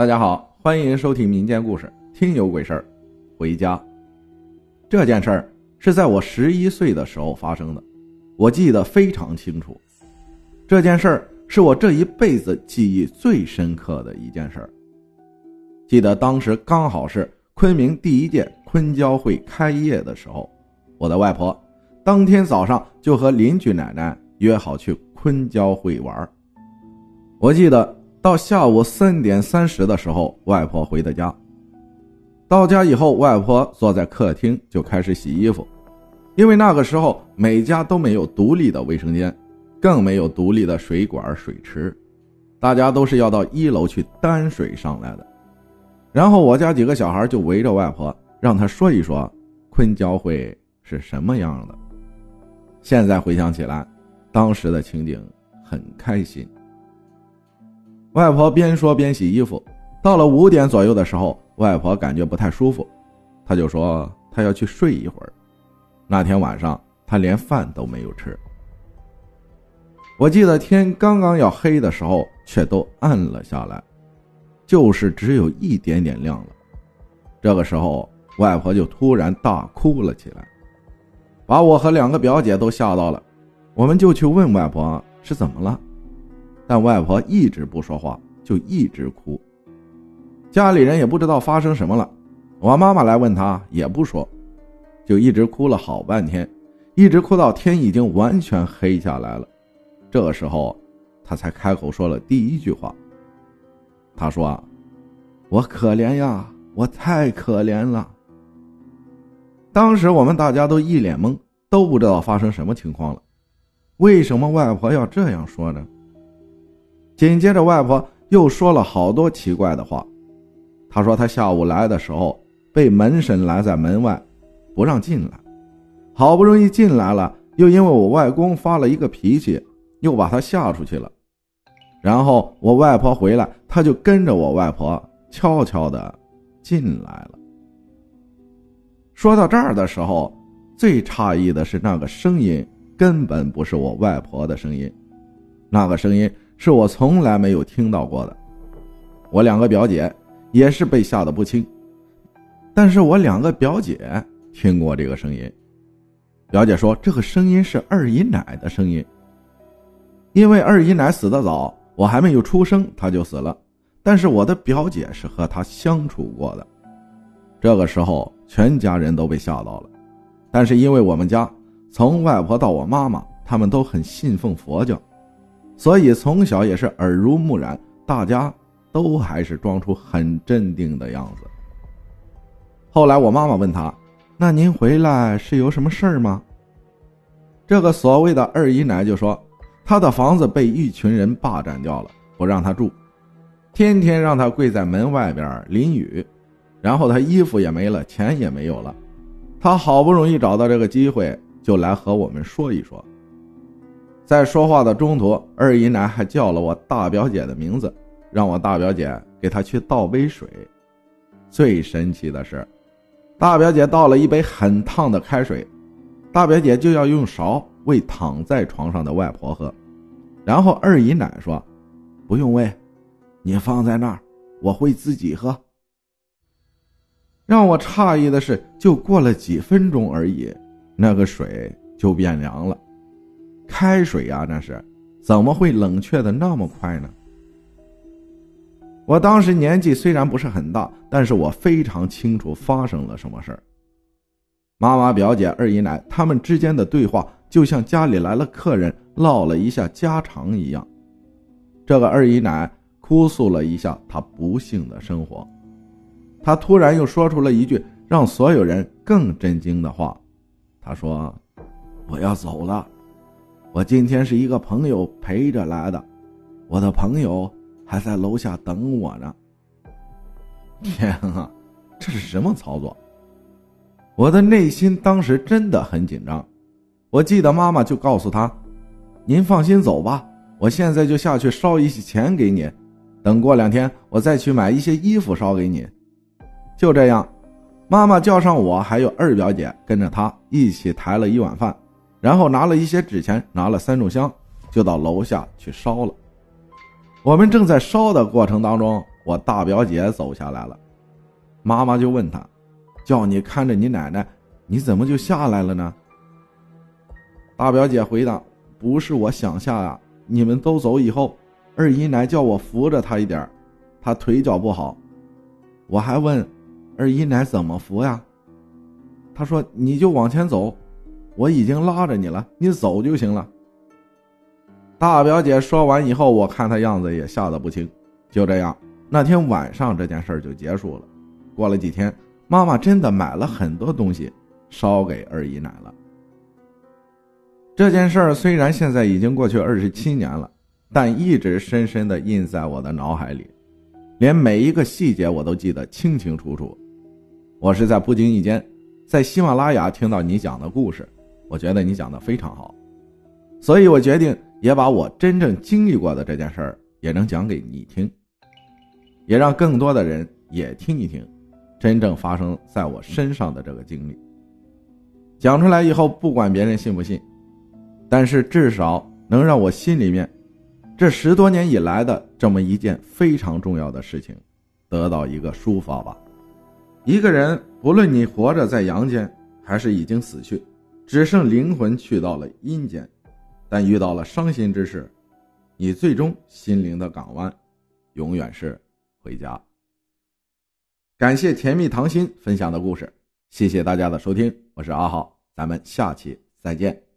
大家好，欢迎收听民间故事《听有鬼事儿》。回家，这件事儿是在我十一岁的时候发生的，我记得非常清楚。这件事儿是我这一辈子记忆最深刻的一件事儿。记得当时刚好是昆明第一届昆交会开业的时候，我的外婆当天早上就和邻居奶奶约好去昆交会玩。我记得。到下午三点三十的时候，外婆回的家。到家以后，外婆坐在客厅就开始洗衣服，因为那个时候每家都没有独立的卫生间，更没有独立的水管水池，大家都是要到一楼去担水上来的。然后我家几个小孩就围着外婆，让她说一说昆交会是什么样的。现在回想起来，当时的情景很开心。外婆边说边洗衣服，到了五点左右的时候，外婆感觉不太舒服，她就说她要去睡一会儿。那天晚上她连饭都没有吃。我记得天刚刚要黑的时候，却都暗了下来，就是只有一点点亮了。这个时候，外婆就突然大哭了起来，把我和两个表姐都吓到了。我们就去问外婆是怎么了。但外婆一直不说话，就一直哭。家里人也不知道发生什么了。我妈妈来问她，也不说，就一直哭了好半天，一直哭到天已经完全黑下来了。这时候，她才开口说了第一句话。她说：“我可怜呀，我太可怜了。”当时我们大家都一脸懵，都不知道发生什么情况了。为什么外婆要这样说呢？紧接着，外婆又说了好多奇怪的话。她说，她下午来的时候被门神拦在门外，不让进来。好不容易进来了，又因为我外公发了一个脾气，又把她吓出去了。然后我外婆回来，她就跟着我外婆悄悄的进来了。说到这儿的时候，最诧异的是那个声音根本不是我外婆的声音，那个声音。是我从来没有听到过的，我两个表姐也是被吓得不轻，但是我两个表姐听过这个声音，表姐说这个声音是二姨奶的声音，因为二姨奶死的早，我还没有出生，她就死了，但是我的表姐是和她相处过的，这个时候全家人都被吓到了，但是因为我们家从外婆到我妈妈，他们都很信奉佛教。所以从小也是耳濡目染，大家都还是装出很镇定的样子。后来我妈妈问他：“那您回来是有什么事儿吗？”这个所谓的二姨奶就说：“她的房子被一群人霸占掉了，不让她住，天天让她跪在门外边淋雨，然后她衣服也没了，钱也没有了。她好不容易找到这个机会，就来和我们说一说。”在说话的中途，二姨奶还叫了我大表姐的名字，让我大表姐给她去倒杯水。最神奇的是，大表姐倒了一杯很烫的开水，大表姐就要用勺喂躺在床上的外婆喝。然后二姨奶说：“不用喂，你放在那儿，我会自己喝。”让我诧异的是，就过了几分钟而已，那个水就变凉了。开水呀，那是怎么会冷却的那么快呢？我当时年纪虽然不是很大，但是我非常清楚发生了什么事儿。妈妈、表姐、二姨奶他们之间的对话，就像家里来了客人唠了一下家常一样。这个二姨奶哭诉了一下她不幸的生活，她突然又说出了一句让所有人更震惊的话：“她说，我要走了。”我今天是一个朋友陪着来的，我的朋友还在楼下等我呢。天啊，这是什么操作？我的内心当时真的很紧张。我记得妈妈就告诉他：“您放心走吧，我现在就下去烧一些钱给你，等过两天我再去买一些衣服烧给你。”就这样，妈妈叫上我还有二表姐跟着她一起抬了一碗饭。然后拿了一些纸钱，拿了三炷香，就到楼下去烧了。我们正在烧的过程当中，我大表姐走下来了。妈妈就问她：“叫你看着你奶奶，你怎么就下来了呢？”大表姐回答：“不是我想下呀，你们都走以后，二姨奶叫我扶着她一点，她腿脚不好。我还问二姨奶怎么扶呀？她说你就往前走，我已经拉着你了，你走就行了。”大表姐说完以后，我看她样子也吓得不轻。就这样，那天晚上这件事就结束了。过了几天，妈妈真的买了很多东西烧给二姨奶了。这件事儿虽然现在已经过去二十七年了，但一直深深的印在我的脑海里，连每一个细节我都记得清清楚楚。我是在不经意间，在喜马拉雅听到你讲的故事，我觉得你讲的非常好，所以我决定也把我真正经历过的这件事儿也能讲给你听，也让更多的人也听一听，真正发生在我身上的这个经历。讲出来以后，不管别人信不信。但是至少能让我心里面，这十多年以来的这么一件非常重要的事情，得到一个抒发吧。一个人不论你活着在阳间，还是已经死去，只剩灵魂去到了阴间，但遇到了伤心之事，你最终心灵的港湾，永远是回家。感谢甜蜜糖心分享的故事，谢谢大家的收听，我是阿浩，咱们下期再见。